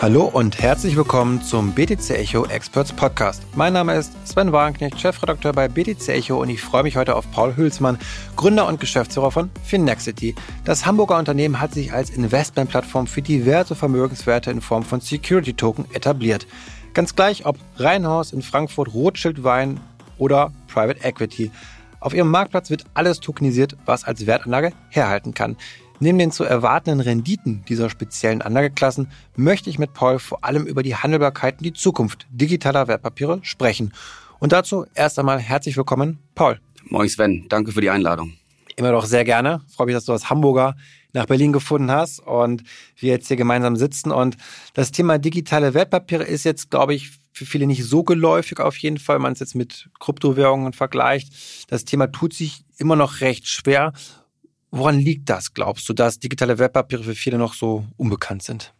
Hallo und herzlich willkommen zum BTC Echo Experts Podcast. Mein Name ist Sven Wagenknecht, Chefredakteur bei BTC Echo und ich freue mich heute auf Paul Hülsmann, Gründer und Geschäftsführer von Finexity. Das Hamburger Unternehmen hat sich als Investmentplattform für diverse Vermögenswerte in Form von Security Token etabliert. Ganz gleich ob Rheinhaus in Frankfurt, Rothschild Wein oder Private Equity. Auf ihrem Marktplatz wird alles tokenisiert, was als Wertanlage herhalten kann. Neben den zu erwartenden Renditen dieser speziellen Anlageklassen möchte ich mit Paul vor allem über die Handelbarkeit und die Zukunft digitaler Wertpapiere sprechen. Und dazu erst einmal herzlich willkommen, Paul. Moin Sven, danke für die Einladung. Immer doch sehr gerne. Ich freue mich, dass du als Hamburger nach Berlin gefunden hast und wir jetzt hier gemeinsam sitzen. Und das Thema digitale Wertpapiere ist jetzt, glaube ich, für viele nicht so geläufig auf jeden Fall, wenn man es jetzt mit Kryptowährungen vergleicht. Das Thema tut sich immer noch recht schwer. Woran liegt das, glaubst du, dass digitale Wertpapiere für viele noch so unbekannt sind?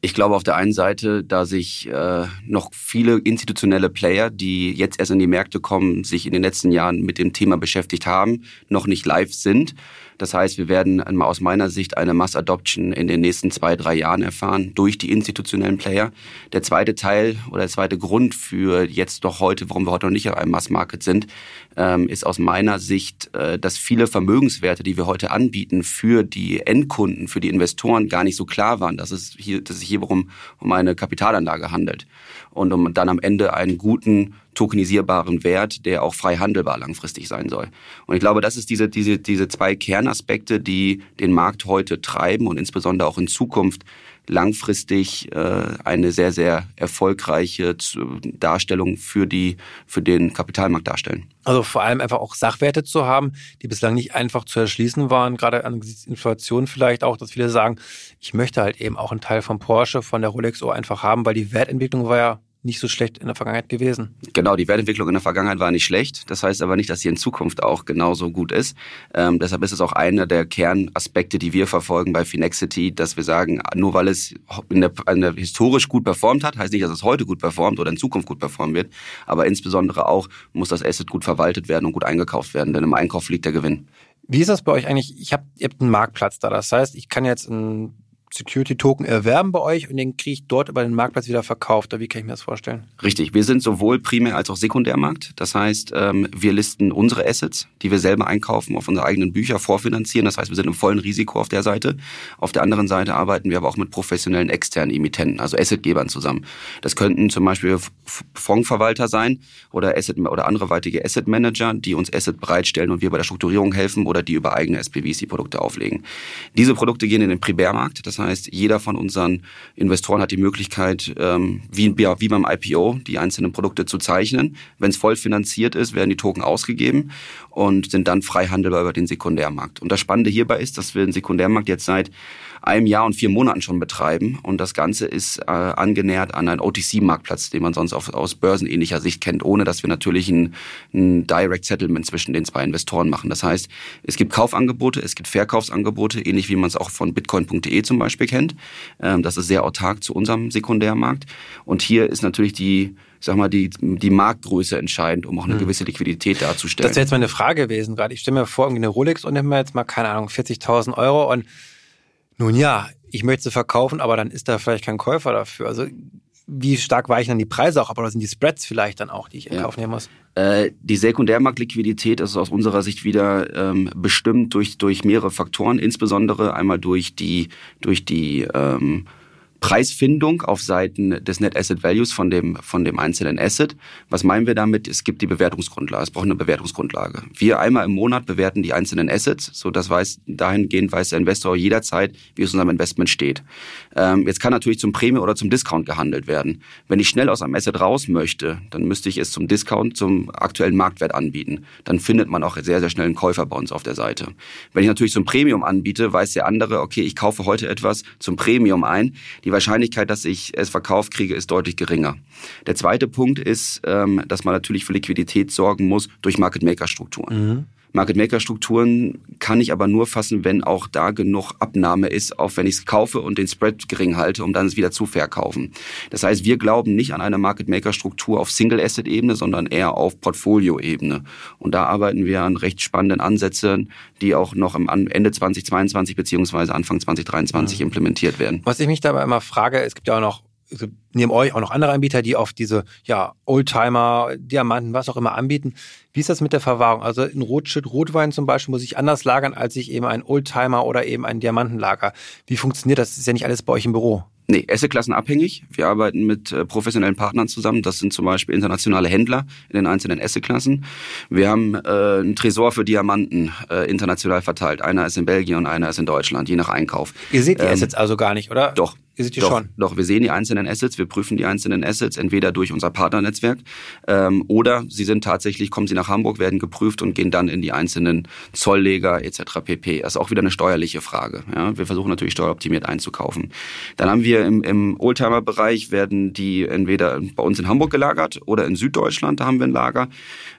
Ich glaube auf der einen Seite, da sich äh, noch viele institutionelle Player, die jetzt erst in die Märkte kommen, sich in den letzten Jahren mit dem Thema beschäftigt haben, noch nicht live sind. Das heißt, wir werden aus meiner Sicht eine Mass Adoption in den nächsten zwei, drei Jahren erfahren durch die institutionellen Player. Der zweite Teil oder der zweite Grund für jetzt doch heute, warum wir heute noch nicht auf einem Mass Market sind, ähm, ist aus meiner Sicht, äh, dass viele Vermögenswerte, die wir heute anbieten für die Endkunden, für die Investoren gar nicht so klar waren, dass es hier, dass es hier um, um eine Kapitalanlage handelt und um dann am Ende einen guten tokenisierbaren Wert, der auch frei handelbar langfristig sein soll. Und ich glaube, das ist diese, diese, diese zwei Kernaspekte, die den Markt heute treiben und insbesondere auch in Zukunft langfristig äh, eine sehr, sehr erfolgreiche Darstellung für, die, für den Kapitalmarkt darstellen. Also vor allem einfach auch Sachwerte zu haben, die bislang nicht einfach zu erschließen waren, gerade angesichts Inflation vielleicht auch, dass viele sagen, ich möchte halt eben auch einen Teil von Porsche, von der Rolex so einfach haben, weil die Wertentwicklung war ja nicht so schlecht in der Vergangenheit gewesen. Genau, die Wertentwicklung in der Vergangenheit war nicht schlecht. Das heißt aber nicht, dass sie in Zukunft auch genauso gut ist. Ähm, deshalb ist es auch einer der Kernaspekte, die wir verfolgen bei Finexity, dass wir sagen, nur weil es in der, in der historisch gut performt hat, heißt nicht, dass es heute gut performt oder in Zukunft gut performen wird. Aber insbesondere auch muss das Asset gut verwaltet werden und gut eingekauft werden, denn im Einkauf liegt der Gewinn. Wie ist das bei euch eigentlich? Ich hab, ihr habt einen Marktplatz da. Das heißt, ich kann jetzt ein Security-Token erwerben bei euch und den kriege ich dort über den Marktplatz wieder verkauft. Wie kann ich mir das vorstellen? Richtig. Wir sind sowohl Primär- als auch Sekundärmarkt. Das heißt, ähm, wir listen unsere Assets, die wir selber einkaufen, auf unsere eigenen Bücher vorfinanzieren. Das heißt, wir sind im vollen Risiko auf der Seite. Auf der anderen Seite arbeiten wir aber auch mit professionellen externen Emittenten, also Assetgebern zusammen. Das könnten zum Beispiel Fondsverwalter sein oder Asset oder andere weitere Asset Manager, die uns Asset bereitstellen und wir bei der Strukturierung helfen oder die über eigene SPVs die Produkte auflegen. Diese Produkte gehen in den Primärmarkt. Das heißt, heißt, jeder von unseren Investoren hat die Möglichkeit, ähm, wie, ja, wie beim IPO, die einzelnen Produkte zu zeichnen. Wenn es voll finanziert ist, werden die Token ausgegeben und sind dann frei handelbar über den Sekundärmarkt. Und das Spannende hierbei ist, dass wir den Sekundärmarkt jetzt seit einem Jahr und vier Monaten schon betreiben. Und das Ganze ist äh, angenähert an einen OTC-Marktplatz, den man sonst auf, aus börsenähnlicher Sicht kennt, ohne dass wir natürlich ein, ein Direct Settlement zwischen den zwei Investoren machen. Das heißt, es gibt Kaufangebote, es gibt Verkaufsangebote, ähnlich wie man es auch von bitcoin.de zum Beispiel kennt. Ähm, das ist sehr autark zu unserem Sekundärmarkt. Und hier ist natürlich die ich sag mal, die, die Marktgröße entscheidend, um auch eine hm. gewisse Liquidität darzustellen. Das wäre jetzt meine Frage gewesen gerade. Ich stelle mir vor, irgendwie eine Rolex und nehme mir jetzt mal, keine Ahnung, 40.000 Euro und nun ja, ich möchte sie verkaufen, aber dann ist da vielleicht kein Käufer dafür. Also wie stark weichen dann die Preise auch ab oder sind die Spreads vielleicht dann auch, die ich in Kauf nehmen muss? Äh, die Sekundärmarktliquidität ist aus unserer Sicht wieder ähm, bestimmt durch, durch mehrere Faktoren, insbesondere einmal durch die, durch die ähm, Preisfindung auf Seiten des Net Asset Values von dem, von dem einzelnen Asset. Was meinen wir damit? Es gibt die Bewertungsgrundlage. Es braucht eine Bewertungsgrundlage. Wir einmal im Monat bewerten die einzelnen Assets, so dass weiß, dahingehend weiß der Investor jederzeit, wie es unserem Investment steht. Ähm, jetzt kann natürlich zum Prämie oder zum Discount gehandelt werden. Wenn ich schnell aus einem Asset raus möchte, dann müsste ich es zum Discount, zum aktuellen Marktwert anbieten. Dann findet man auch sehr, sehr schnell einen Käufer bei uns auf der Seite. Wenn ich natürlich zum Premium anbiete, weiß der andere, okay, ich kaufe heute etwas zum Premium ein. Die Wahrscheinlichkeit, dass ich es verkauft kriege, ist deutlich geringer. Der zweite Punkt ist, ähm, dass man natürlich für Liquidität sorgen muss durch Market Maker Strukturen. Mhm. Market Maker Strukturen kann ich aber nur fassen, wenn auch da genug Abnahme ist, auch wenn ich es kaufe und den Spread gering halte, um dann es wieder zu verkaufen. Das heißt, wir glauben nicht an eine Market Maker Struktur auf Single Asset Ebene, sondern eher auf Portfolio Ebene. Und da arbeiten wir an recht spannenden Ansätzen, die auch noch am Ende 2022 beziehungsweise Anfang 2023 ja. implementiert werden. Was ich mich dabei immer frage, es gibt ja auch noch neben euch auch noch andere Anbieter, die oft diese ja, Oldtimer, Diamanten, was auch immer anbieten. Wie ist das mit der Verwahrung? Also ein Rotschütt Rotwein zum Beispiel muss ich anders lagern, als ich eben ein Oldtimer oder eben ein Diamantenlager. Wie funktioniert das? Das ist ja nicht alles bei euch im Büro. Nee, Assetklassen abhängig. Wir arbeiten mit äh, professionellen Partnern zusammen. Das sind zum Beispiel internationale Händler in den einzelnen Assetklassen. Wir haben äh, einen Tresor für Diamanten äh, international verteilt. Einer ist in Belgien und einer ist in Deutschland, je nach Einkauf. Ihr seht die ähm, Assets also gar nicht, oder? Doch, Ihr seht die doch, schon. Doch, wir sehen die einzelnen Assets, wir prüfen die einzelnen Assets, entweder durch unser Partnernetzwerk ähm, oder sie sind tatsächlich, kommen sie nach Hamburg, werden geprüft und gehen dann in die einzelnen Zollleger etc. pp. Das ist auch wieder eine steuerliche Frage. Ja? Wir versuchen natürlich steueroptimiert einzukaufen. Dann haben wir im, im Oldtimer-Bereich werden die entweder bei uns in Hamburg gelagert oder in Süddeutschland, da haben wir ein Lager.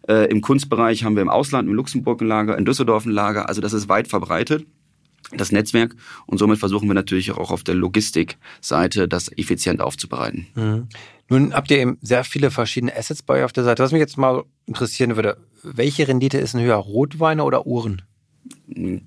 Äh, Im Kunstbereich haben wir im Ausland, in Luxemburg ein Lager, in Düsseldorf ein Lager. Also das ist weit verbreitet das Netzwerk und somit versuchen wir natürlich auch auf der Logistikseite das effizient aufzubereiten. Mhm. Nun habt ihr eben sehr viele verschiedene Assets bei euch auf der Seite. Was mich jetzt mal interessieren würde, welche Rendite ist denn höher, Rotweine oder Uhren?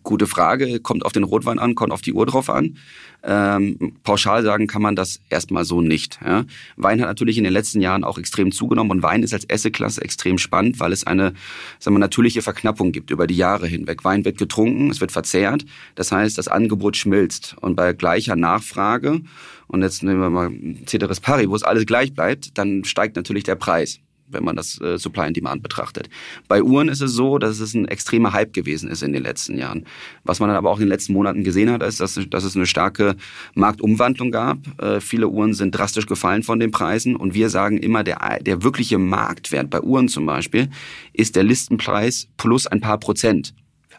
Gute Frage, kommt auf den Rotwein an, kommt auf die Uhr drauf an. Ähm, pauschal sagen kann man das erstmal so nicht. Ja. Wein hat natürlich in den letzten Jahren auch extrem zugenommen und Wein ist als Esseklasse extrem spannend, weil es eine sagen wir, natürliche Verknappung gibt über die Jahre hinweg. Wein wird getrunken, es wird verzehrt, das heißt, das Angebot schmilzt und bei gleicher Nachfrage und jetzt nehmen wir mal Ceteris Pari, wo es alles gleich bleibt, dann steigt natürlich der Preis wenn man das äh, Supply and Demand betrachtet. Bei Uhren ist es so, dass es ein extremer Hype gewesen ist in den letzten Jahren. Was man dann aber auch in den letzten Monaten gesehen hat, ist, dass, dass es eine starke Marktumwandlung gab. Äh, viele Uhren sind drastisch gefallen von den Preisen und wir sagen immer, der, der wirkliche Marktwert bei Uhren zum Beispiel ist der Listenpreis plus ein paar Prozent.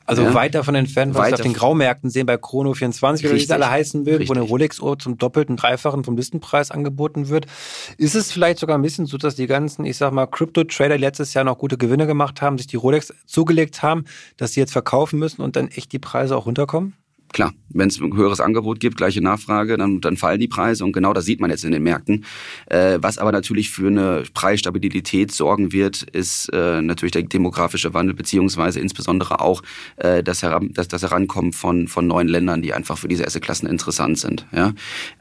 Also ja. weit davon entfernt, was wir auf den Graumärkten sehen, bei Chrono 24 oder wie es alle heißen will, wo eine Rolex-Uhr zum doppelten, dreifachen vom Listenpreis angeboten wird. Ist es vielleicht sogar ein bisschen so, dass die ganzen, ich sag mal, Crypto-Trader letztes Jahr noch gute Gewinne gemacht haben, sich die Rolex zugelegt haben, dass sie jetzt verkaufen müssen und dann echt die Preise auch runterkommen? Klar, wenn es ein höheres Angebot gibt, gleiche Nachfrage, dann, dann fallen die Preise und genau das sieht man jetzt in den Märkten. Äh, was aber natürlich für eine Preisstabilität sorgen wird, ist äh, natürlich der demografische Wandel beziehungsweise insbesondere auch äh, das, Heran, das, das Herankommen von, von neuen Ländern, die einfach für diese Assetklassen interessant sind. Ja?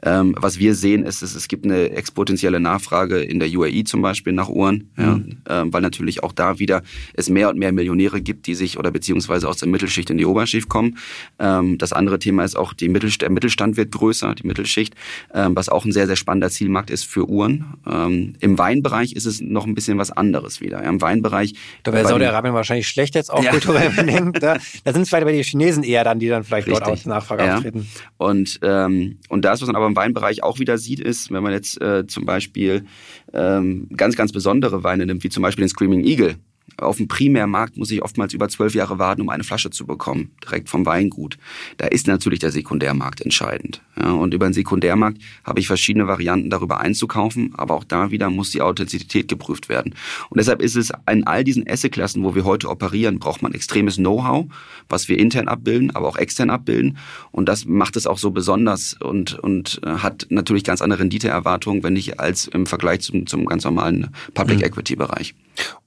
Ähm, was wir sehen, ist, ist, es gibt eine exponentielle Nachfrage in der UAE zum Beispiel nach Uhren, mhm. ja? ähm, weil natürlich auch da wieder es mehr und mehr Millionäre gibt, die sich oder beziehungsweise aus der Mittelschicht in die Oberschicht kommen. Ähm, das andere Thema ist auch, die Mittelst der Mittelstand wird größer, die Mittelschicht, ähm, was auch ein sehr, sehr spannender Zielmarkt ist für Uhren. Ähm, Im Weinbereich ist es noch ein bisschen was anderes wieder. Ja, Im Weinbereich. Da wäre Saudi-Arabien wahrscheinlich schlecht jetzt auch ja. kulturell benennt. Da, da sind es vielleicht bei den Chinesen eher dann, die dann vielleicht Richtig. dort aus Nachfrage ja. auftreten. Und, ähm, und das, was man aber im Weinbereich auch wieder sieht, ist, wenn man jetzt äh, zum Beispiel ähm, ganz, ganz besondere Weine nimmt, wie zum Beispiel den Screaming Eagle, auf dem Primärmarkt muss ich oftmals über zwölf Jahre warten, um eine Flasche zu bekommen, direkt vom Weingut. Da ist natürlich der Sekundärmarkt entscheidend. Ja, und über den Sekundärmarkt habe ich verschiedene Varianten darüber einzukaufen, aber auch da wieder muss die Authentizität geprüft werden. Und deshalb ist es in all diesen Assetklassen, wo wir heute operieren, braucht man extremes Know-how, was wir intern abbilden, aber auch extern abbilden. Und das macht es auch so besonders und, und äh, hat natürlich ganz andere Renditeerwartungen, wenn ich als im Vergleich zum, zum ganz normalen Public mhm. Equity Bereich.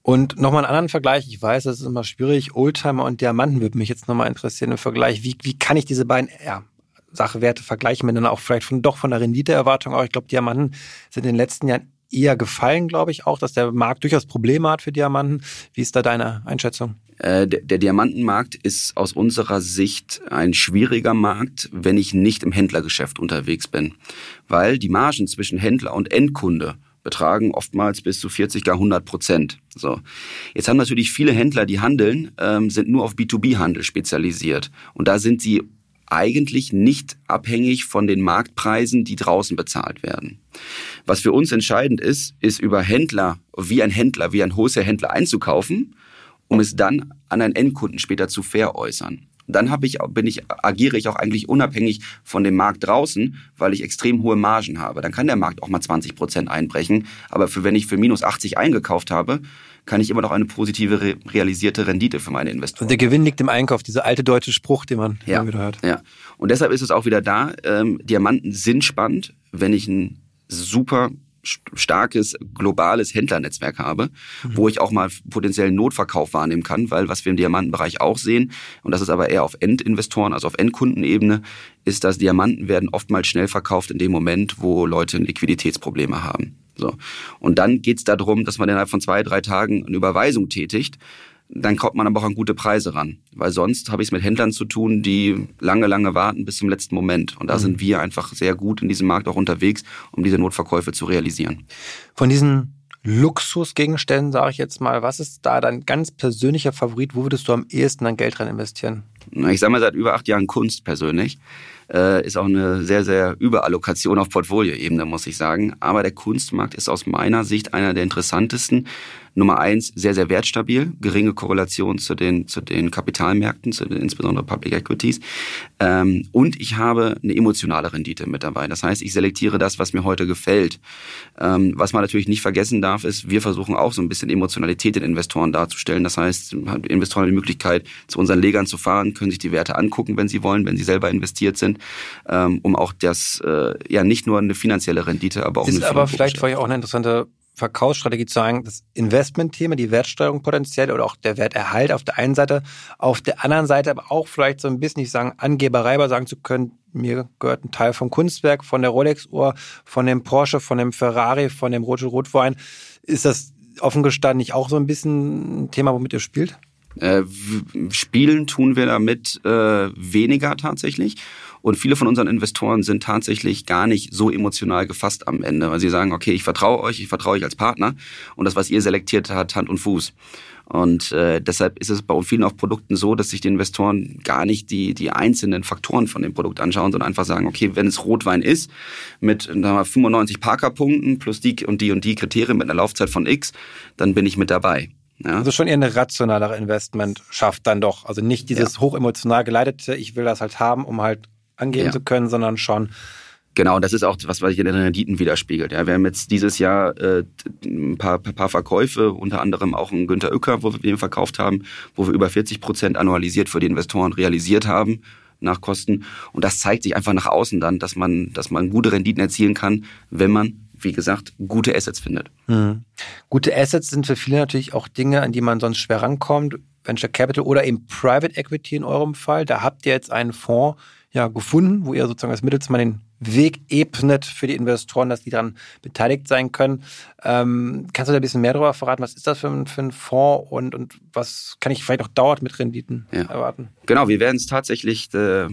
Und nochmal einen anderen Vergleich. Ich weiß, das ist immer schwierig. Oldtimer und Diamanten würde mich jetzt nochmal interessieren im Vergleich. Wie, wie kann ich diese beiden ja, Sachwerte vergleichen miteinander auch vielleicht von, doch von der Renditeerwartung auch? Ich glaube, Diamanten sind in den letzten Jahren eher gefallen, glaube ich auch, dass der Markt durchaus Probleme hat für Diamanten. Wie ist da deine Einschätzung? Äh, der Diamantenmarkt ist aus unserer Sicht ein schwieriger Markt, wenn ich nicht im Händlergeschäft unterwegs bin, weil die Margen zwischen Händler und Endkunde betragen oftmals bis zu 40, gar 100 Prozent. So. Jetzt haben natürlich viele Händler, die handeln, ähm, sind nur auf B2B-Handel spezialisiert. Und da sind sie eigentlich nicht abhängig von den Marktpreisen, die draußen bezahlt werden. Was für uns entscheidend ist, ist über Händler, wie ein Händler, wie ein Wholesale-Händler einzukaufen, um es dann an einen Endkunden später zu veräußern dann habe ich, bin ich, agiere ich auch eigentlich unabhängig von dem Markt draußen, weil ich extrem hohe Margen habe. Dann kann der Markt auch mal 20 Prozent einbrechen. Aber für, wenn ich für minus 80 eingekauft habe, kann ich immer noch eine positive re realisierte Rendite für meine Investoren. Und der Gewinn liegt im Einkauf, dieser alte deutsche Spruch, den man ja, immer wieder hört. Ja. Und deshalb ist es auch wieder da, ähm, Diamanten sind spannend, wenn ich ein super starkes globales Händlernetzwerk habe, mhm. wo ich auch mal potenziellen Notverkauf wahrnehmen kann, weil was wir im Diamantenbereich auch sehen, und das ist aber eher auf Endinvestoren, also auf Endkundenebene, ist, dass Diamanten werden oftmals schnell verkauft in dem Moment, wo Leute Liquiditätsprobleme haben. So. Und dann geht's darum, dass man innerhalb von zwei, drei Tagen eine Überweisung tätigt dann kommt man aber auch an gute Preise ran. Weil sonst habe ich es mit Händlern zu tun, die lange, lange warten bis zum letzten Moment. Und da mhm. sind wir einfach sehr gut in diesem Markt auch unterwegs, um diese Notverkäufe zu realisieren. Von diesen Luxusgegenständen, sage ich jetzt mal, was ist da dein ganz persönlicher Favorit? Wo würdest du am ehesten dein Geld rein investieren? Ich sage mal seit über acht Jahren Kunst persönlich. Äh, ist auch eine sehr, sehr Überallokation auf Portfolioebene, muss ich sagen. Aber der Kunstmarkt ist aus meiner Sicht einer der interessantesten, Nummer eins, sehr, sehr wertstabil, geringe Korrelation zu den, zu den Kapitalmärkten, zu den insbesondere Public Equities. Ähm, und ich habe eine emotionale Rendite mit dabei. Das heißt, ich selektiere das, was mir heute gefällt. Ähm, was man natürlich nicht vergessen darf, ist, wir versuchen auch so ein bisschen Emotionalität den Investoren darzustellen. Das heißt, Investoren haben die Möglichkeit, zu unseren Legern zu fahren, können sich die Werte angucken, wenn sie wollen, wenn sie selber investiert sind, ähm, um auch das, äh, ja, nicht nur eine finanzielle Rendite, aber auch ist eine aber vielleicht euch auch eine interessante Verkaufsstrategie zu sagen, das Investmentthema, die Wertsteuerung potenziell oder auch der Werterhalt auf der einen Seite, auf der anderen Seite aber auch vielleicht so ein bisschen, ich sagen, Angeberei, aber sagen zu können, mir gehört ein Teil vom Kunstwerk, von der Rolex-Uhr, von dem Porsche, von dem Ferrari, von dem Rote Rotwein. Ist das offen gestanden nicht auch so ein bisschen ein Thema, womit ihr spielt? Äh, spielen tun wir damit äh, weniger tatsächlich. Und viele von unseren Investoren sind tatsächlich gar nicht so emotional gefasst am Ende, weil sie sagen, okay, ich vertraue euch, ich vertraue euch als Partner und das, was ihr selektiert, hat Hand und Fuß. Und äh, deshalb ist es bei vielen auch Produkten so, dass sich die Investoren gar nicht die, die einzelnen Faktoren von dem Produkt anschauen, sondern einfach sagen, okay, wenn es Rotwein ist mit wir, 95 Parker-Punkten plus die und die und die Kriterien mit einer Laufzeit von X, dann bin ich mit dabei. Ja. Also schon eher eine rationalere Investment schafft dann doch. Also nicht dieses ja. hochemotional geleitete, ich will das halt haben, um halt angeben ja. zu können, sondern schon Genau, das ist auch was, was sich in den Renditen widerspiegelt. Ja, wir haben jetzt dieses Jahr äh, ein paar, paar Verkäufe, unter anderem auch einen Günter Uecker, wo wir den verkauft haben, wo wir über 40 Prozent annualisiert für die Investoren realisiert haben nach Kosten. Und das zeigt sich einfach nach außen dann, dass man, dass man gute Renditen erzielen kann, wenn man wie gesagt, gute Assets findet. Mhm. Gute Assets sind für viele natürlich auch Dinge, an die man sonst schwer rankommt. Venture Capital oder eben Private Equity in eurem Fall. Da habt ihr jetzt einen Fonds ja gefunden, wo ihr sozusagen als Mittelsmann den Weg ebnet für die Investoren, dass die daran beteiligt sein können. Ähm, kannst du da ein bisschen mehr darüber verraten? Was ist das für ein, für ein Fonds und, und was kann ich vielleicht auch dauernd mit Renditen ja. erwarten? Genau, wir werden es tatsächlich äh,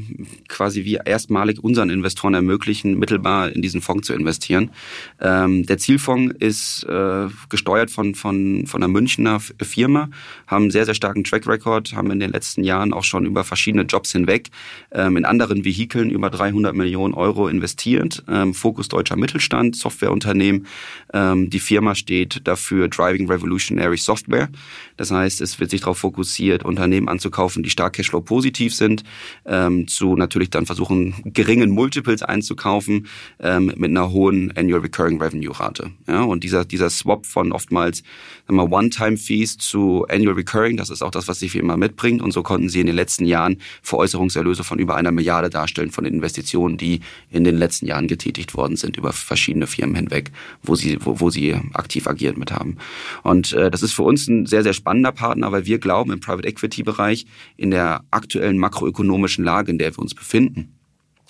quasi wie erstmalig unseren Investoren ermöglichen, mittelbar in diesen Fonds zu investieren. Ähm, der Zielfonds ist äh, gesteuert von, von, von einer Münchner Firma, haben einen sehr, sehr starken Track Record, haben in den letzten Jahren auch schon über verschiedene Jobs hinweg ähm, in anderen Vehikeln über 300 Millionen Euro in investiert. Ähm, Fokus deutscher Mittelstand, Softwareunternehmen. Ähm, die Firma steht dafür Driving Revolutionary Software. Das heißt, es wird sich darauf fokussiert, Unternehmen anzukaufen, die stark Cashflow positiv sind, ähm, zu natürlich dann versuchen, geringen Multiples einzukaufen ähm, mit einer hohen Annual Recurring Revenue Rate. Ja, und dieser, dieser Swap von oftmals One-Time-Fees zu Annual Recurring, das ist auch das, was die Firma mitbringt. Und so konnten sie in den letzten Jahren Veräußerungserlöse von über einer Milliarde darstellen von den Investitionen, die in den letzten Jahren getätigt worden sind über verschiedene Firmen hinweg, wo sie, wo, wo sie aktiv agiert mit haben. Und äh, das ist für uns ein sehr, sehr spannender Partner, weil wir glauben im Private Equity Bereich in der aktuellen makroökonomischen Lage, in der wir uns befinden,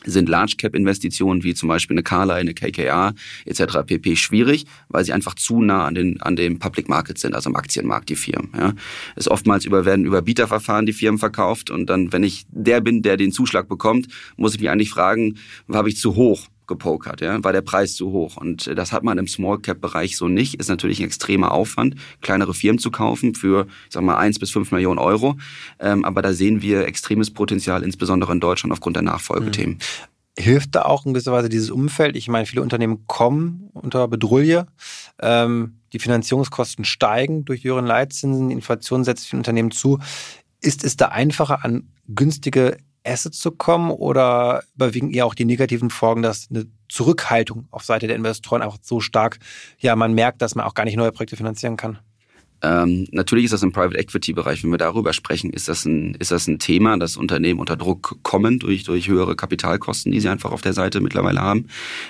sind Large Cap Investitionen wie zum Beispiel eine Carla, eine KKA etc. pp schwierig, weil sie einfach zu nah an den an dem Public Market sind, also am Aktienmarkt die Firmen. Ja. Es oftmals über werden über Bieterverfahren die Firmen verkauft und dann, wenn ich der bin, der den Zuschlag bekommt, muss ich mich eigentlich fragen, habe ich zu hoch gepokert, ja, war der Preis zu hoch. Und äh, das hat man im Small Cap Bereich so nicht. Ist natürlich ein extremer Aufwand, kleinere Firmen zu kaufen für, ich sag mal, eins bis fünf Millionen Euro. Ähm, aber da sehen wir extremes Potenzial, insbesondere in Deutschland aufgrund der Nachfolgethemen. Mhm hilft da auch in gewisser Weise dieses Umfeld? Ich meine, viele Unternehmen kommen unter Bedrulle. Ähm, die Finanzierungskosten steigen durch höheren Leitzinsen, die Inflation setzt vielen Unternehmen zu. Ist es da einfacher, an günstige Assets zu kommen oder überwiegen eher auch die negativen Folgen, dass eine Zurückhaltung auf Seite der Investoren einfach so stark, ja, man merkt, dass man auch gar nicht neue Projekte finanzieren kann? Ähm, natürlich ist das im Private Equity Bereich, wenn wir darüber sprechen, ist das ein, ist das ein Thema, dass Unternehmen unter Druck kommen durch, durch höhere Kapitalkosten, die sie einfach auf der Seite mittlerweile haben.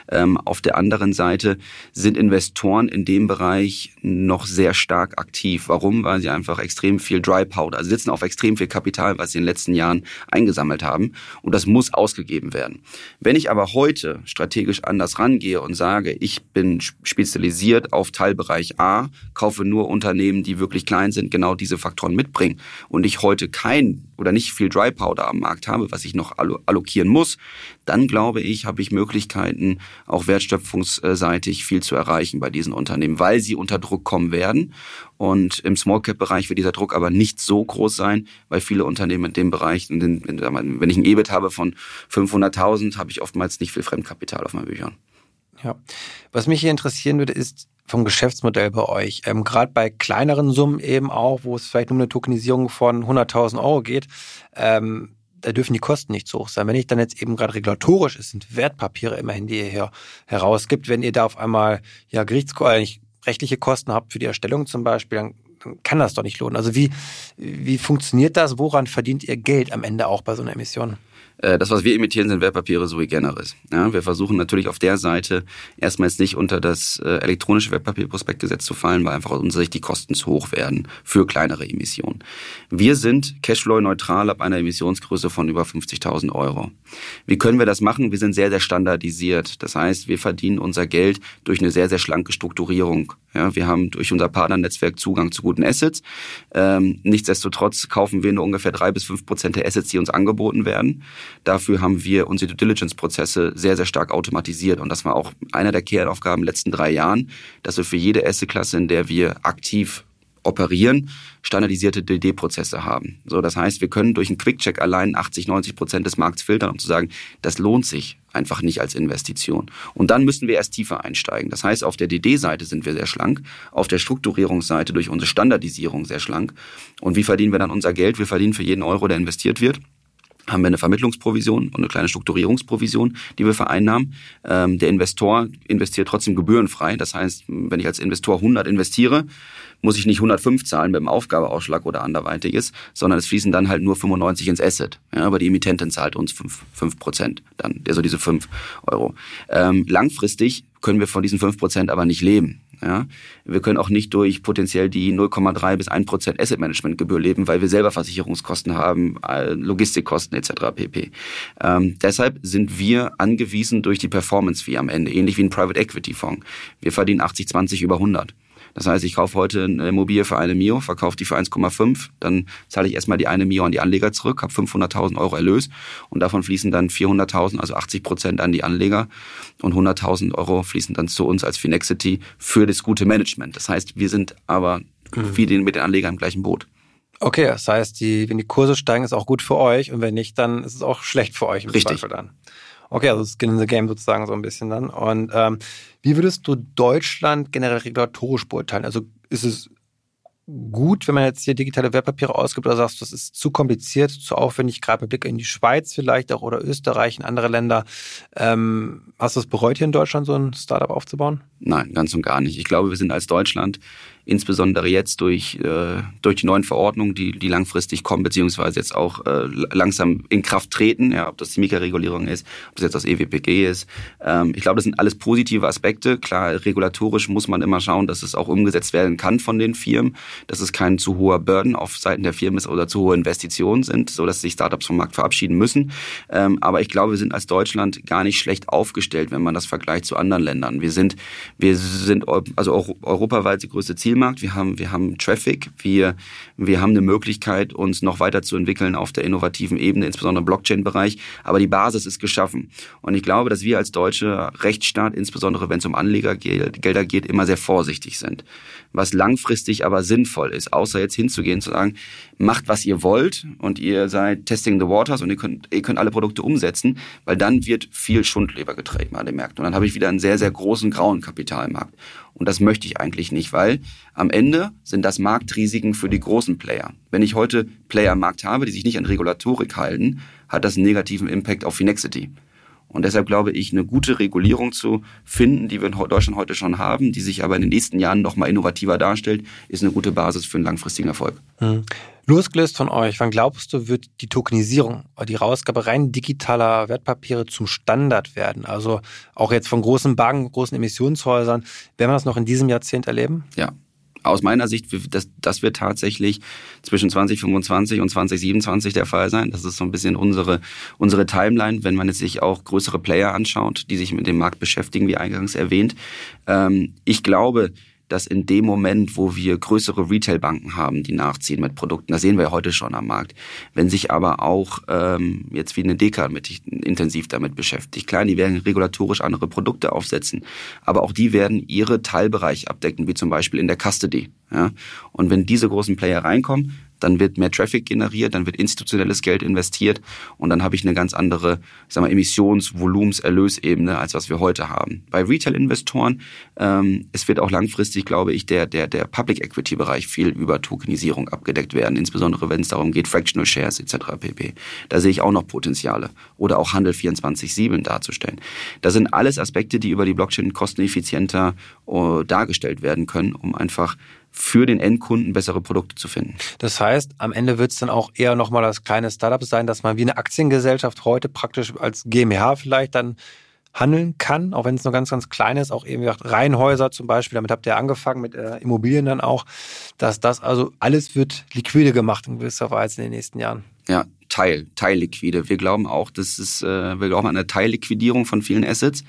Ähm, auf der anderen Seite sind Investoren in dem Bereich noch sehr stark aktiv. Warum? Weil sie einfach extrem viel Dry Powder, also sitzen auf extrem viel Kapital, was sie in den letzten Jahren eingesammelt haben. Und das muss ausgegeben werden. Wenn ich aber heute strategisch anders rangehe und sage, ich bin spezialisiert auf Teilbereich A, kaufe nur Unternehmen, Unternehmen, die wirklich klein sind, genau diese Faktoren mitbringen und ich heute kein oder nicht viel Dry Powder am Markt habe, was ich noch allokieren muss, dann glaube ich, habe ich Möglichkeiten, auch wertschöpfungsseitig viel zu erreichen bei diesen Unternehmen, weil sie unter Druck kommen werden. Und im Small Cap Bereich wird dieser Druck aber nicht so groß sein, weil viele Unternehmen in dem Bereich, wenn ich ein EBIT habe von 500.000, habe ich oftmals nicht viel Fremdkapital auf meinen Büchern. Ja. Was mich hier interessieren würde, ist, vom Geschäftsmodell bei euch? Ähm, Gerade bei kleineren Summen eben auch, wo es vielleicht nur eine Tokenisierung von 100.000 Euro geht, ähm, da dürfen die Kosten nicht so hoch sein. Wenn ich dann jetzt eben gerade regulatorisch, es sind Wertpapiere immerhin, die ihr hier herausgibt, wenn ihr da auf einmal ja Gerichts äh, rechtliche Kosten habt für die Erstellung zum Beispiel, dann, dann kann das doch nicht lohnen. Also wie, wie funktioniert das? Woran verdient ihr Geld am Ende auch bei so einer Emission? Äh, das, was wir imitieren, sind Wertpapiere sui generis. Ja, wir versuchen natürlich auf der Seite erstmals nicht unter das äh, elektronische Wertpapierprospektgesetz zu fallen, weil einfach aus unserer Sicht die Kosten zu hoch werden für kleinere Emissionen. Wir sind Cashflow-neutral ab einer Emissionsgröße von über 50.000 Euro. Wie können wir das machen? Wir sind sehr, sehr standardisiert. Das heißt, wir verdienen unser Geld durch eine sehr, sehr schlanke Strukturierung. Ja, wir haben durch unser Partnernetzwerk Zugang zu guten Assets. Ähm, nichtsdestotrotz kaufen wir nur ungefähr drei bis fünf Prozent der Assets, die uns angeboten werden. Dafür haben wir unsere Due Diligence-Prozesse sehr, sehr stark automatisiert. Und das war auch einer der Kernaufgaben in den letzten drei Jahren, dass wir für jede Asset-Klasse, in der wir aktiv operieren, standardisierte DD-Prozesse haben. So, das heißt, wir können durch einen Quick-Check allein 80, 90 Prozent des Markts filtern, um zu sagen, das lohnt sich einfach nicht als Investition. Und dann müssen wir erst tiefer einsteigen. Das heißt, auf der DD-Seite sind wir sehr schlank, auf der Strukturierungsseite durch unsere Standardisierung sehr schlank. Und wie verdienen wir dann unser Geld? Wir verdienen für jeden Euro, der investiert wird, haben wir eine Vermittlungsprovision und eine kleine Strukturierungsprovision, die wir vereinnahmen. Ähm, der Investor investiert trotzdem gebührenfrei. Das heißt, wenn ich als Investor 100 investiere, muss ich nicht 105 zahlen dem Aufgabeausschlag oder anderweitiges, sondern es fließen dann halt nur 95 ins Asset. Ja, aber die Emittentin zahlt uns 5, 5 Prozent dann, also diese 5 Euro. Ähm, langfristig können wir von diesen 5 Prozent aber nicht leben. Ja, wir können auch nicht durch potenziell die 0,3 bis 1 Prozent Asset Management Gebühr leben, weil wir selber Versicherungskosten haben, äh, Logistikkosten etc. pp. Ähm, deshalb sind wir angewiesen durch die Performance Fee am Ende, ähnlich wie ein Private Equity Fonds. Wir verdienen 80, 20 über 100. Das heißt, ich kaufe heute eine Immobilie für eine Mio, verkaufe die für 1,5, dann zahle ich erstmal die eine Mio an die Anleger zurück, habe 500.000 Euro Erlös und davon fließen dann 400.000, also 80 Prozent an die Anleger und 100.000 Euro fließen dann zu uns als Finexity für das gute Management. Das heißt, wir sind aber mhm. wie den, mit den Anlegern im gleichen Boot. Okay, das heißt, die, wenn die Kurse steigen, ist auch gut für euch und wenn nicht, dann ist es auch schlecht für euch im Richtig. Zweifel dann. Okay, also Skin in the Game sozusagen so ein bisschen dann. Und ähm, wie würdest du Deutschland generell regulatorisch beurteilen? Also ist es gut, wenn man jetzt hier digitale Wertpapiere ausgibt oder sagst, das ist zu kompliziert, zu aufwendig, gerade mit Blick in die Schweiz vielleicht auch oder Österreich und andere Länder. Ähm, hast du es bereut, hier in Deutschland so ein Startup aufzubauen? Nein, ganz und gar nicht. Ich glaube, wir sind als Deutschland insbesondere jetzt durch, äh, durch die neuen Verordnungen, die, die langfristig kommen, beziehungsweise jetzt auch äh, langsam in Kraft treten, ja, ob das die Mika-Regulierung ist, ob das jetzt das EWPG ist. Ähm, ich glaube, das sind alles positive Aspekte. Klar, regulatorisch muss man immer schauen, dass es auch umgesetzt werden kann von den Firmen, dass es kein zu hoher Burden auf Seiten der Firmen ist oder zu hohe Investitionen sind, so dass sich Startups vom Markt verabschieden müssen. Ähm, aber ich glaube, wir sind als Deutschland gar nicht schlecht aufgestellt, wenn man das vergleicht zu anderen Ländern. Wir sind, wir sind also europaweit die größte Ziel Zielmarkt, wir haben, wir haben Traffic, wir, wir haben eine Möglichkeit, uns noch weiterzuentwickeln auf der innovativen Ebene, insbesondere im Blockchain-Bereich. Aber die Basis ist geschaffen. Und ich glaube, dass wir als deutsche Rechtsstaat, insbesondere wenn es um Anlegergelder geht, immer sehr vorsichtig sind. Was langfristig aber sinnvoll ist, außer jetzt hinzugehen, zu sagen, macht, was ihr wollt und ihr seid testing the waters und ihr könnt, ihr könnt alle Produkte umsetzen, weil dann wird viel Schundleber getreten an den Märkten. Und dann habe ich wieder einen sehr, sehr großen grauen Kapitalmarkt. Und das möchte ich eigentlich nicht, weil am Ende sind das Marktrisiken für die großen Player. Wenn ich heute Player am Markt habe, die sich nicht an Regulatorik halten, hat das einen negativen Impact auf Finexity. Und deshalb glaube ich, eine gute Regulierung zu finden, die wir in Deutschland heute schon haben, die sich aber in den nächsten Jahren noch mal innovativer darstellt, ist eine gute Basis für einen langfristigen Erfolg. Mhm. Losgelöst von euch, wann glaubst du, wird die Tokenisierung, die Rausgabe rein digitaler Wertpapiere zum Standard werden? Also auch jetzt von großen Banken, großen Emissionshäusern. Werden wir das noch in diesem Jahrzehnt erleben? Ja, aus meiner Sicht, das, das wird tatsächlich zwischen 2025 und 2027 der Fall sein. Das ist so ein bisschen unsere, unsere Timeline, wenn man jetzt sich auch größere Player anschaut, die sich mit dem Markt beschäftigen, wie eingangs erwähnt. Ähm, ich glaube, dass in dem Moment, wo wir größere Retailbanken haben, die nachziehen mit Produkten, das sehen wir ja heute schon am Markt, wenn sich aber auch ähm, jetzt wie eine Deka mit intensiv damit beschäftigt, klar, die werden regulatorisch andere Produkte aufsetzen, aber auch die werden ihre Teilbereiche abdecken, wie zum Beispiel in der Custody. Ja? Und wenn diese großen Player reinkommen, dann wird mehr Traffic generiert, dann wird institutionelles Geld investiert und dann habe ich eine ganz andere, sag mal, Emissionsvolumens, Erlösebene, als was wir heute haben. Bei Retail-Investoren, ähm, es wird auch langfristig, glaube ich, der, der, der Public Equity-Bereich viel über Tokenisierung abgedeckt werden, insbesondere wenn es darum geht, Fractional Shares etc. pp. Da sehe ich auch noch Potenziale. Oder auch Handel 24-7 darzustellen. Das sind alles Aspekte, die über die Blockchain kosteneffizienter uh, dargestellt werden können, um einfach für den Endkunden bessere Produkte zu finden. Das heißt, am Ende wird es dann auch eher nochmal das kleine Startup sein, dass man wie eine Aktiengesellschaft heute praktisch als GmbH vielleicht dann handeln kann, auch wenn es nur ganz, ganz klein ist, auch eben gesagt, Reihenhäuser zum Beispiel, damit habt ihr angefangen mit äh, Immobilien dann auch, dass das also alles wird liquide gemacht in gewisser Weise in den nächsten Jahren. Ja, Teil, Teilliquide. Wir glauben auch, das ist, äh, wir glauben an eine Teilliquidierung von vielen Assets.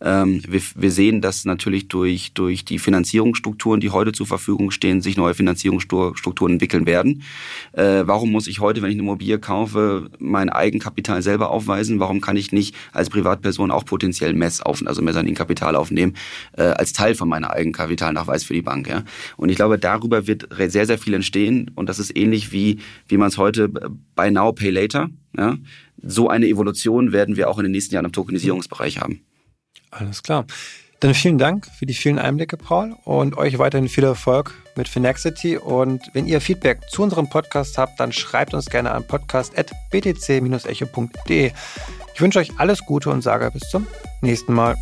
Ähm, wir, wir sehen, dass natürlich durch, durch die Finanzierungsstrukturen, die heute zur Verfügung stehen, sich neue Finanzierungsstrukturen entwickeln werden. Äh, warum muss ich heute, wenn ich eine Immobilie kaufe, mein Eigenkapital selber aufweisen? Warum kann ich nicht als Privatperson auch potenziell Mess auf, also Mezzaninkapital aufnehmen, äh, als Teil von meiner Eigenkapitalnachweis für die Bank? Ja? Und ich glaube, darüber wird sehr, sehr viel entstehen. Und das ist ähnlich wie, wie man es heute bei Now Pay Later. Ja? So eine Evolution werden wir auch in den nächsten Jahren im Tokenisierungsbereich haben. Alles klar. Dann vielen Dank für die vielen Einblicke, Paul, und euch weiterhin viel Erfolg mit Finexity. Und wenn ihr Feedback zu unserem Podcast habt, dann schreibt uns gerne an podcast.btc-echo.de. Ich wünsche euch alles Gute und sage bis zum nächsten Mal.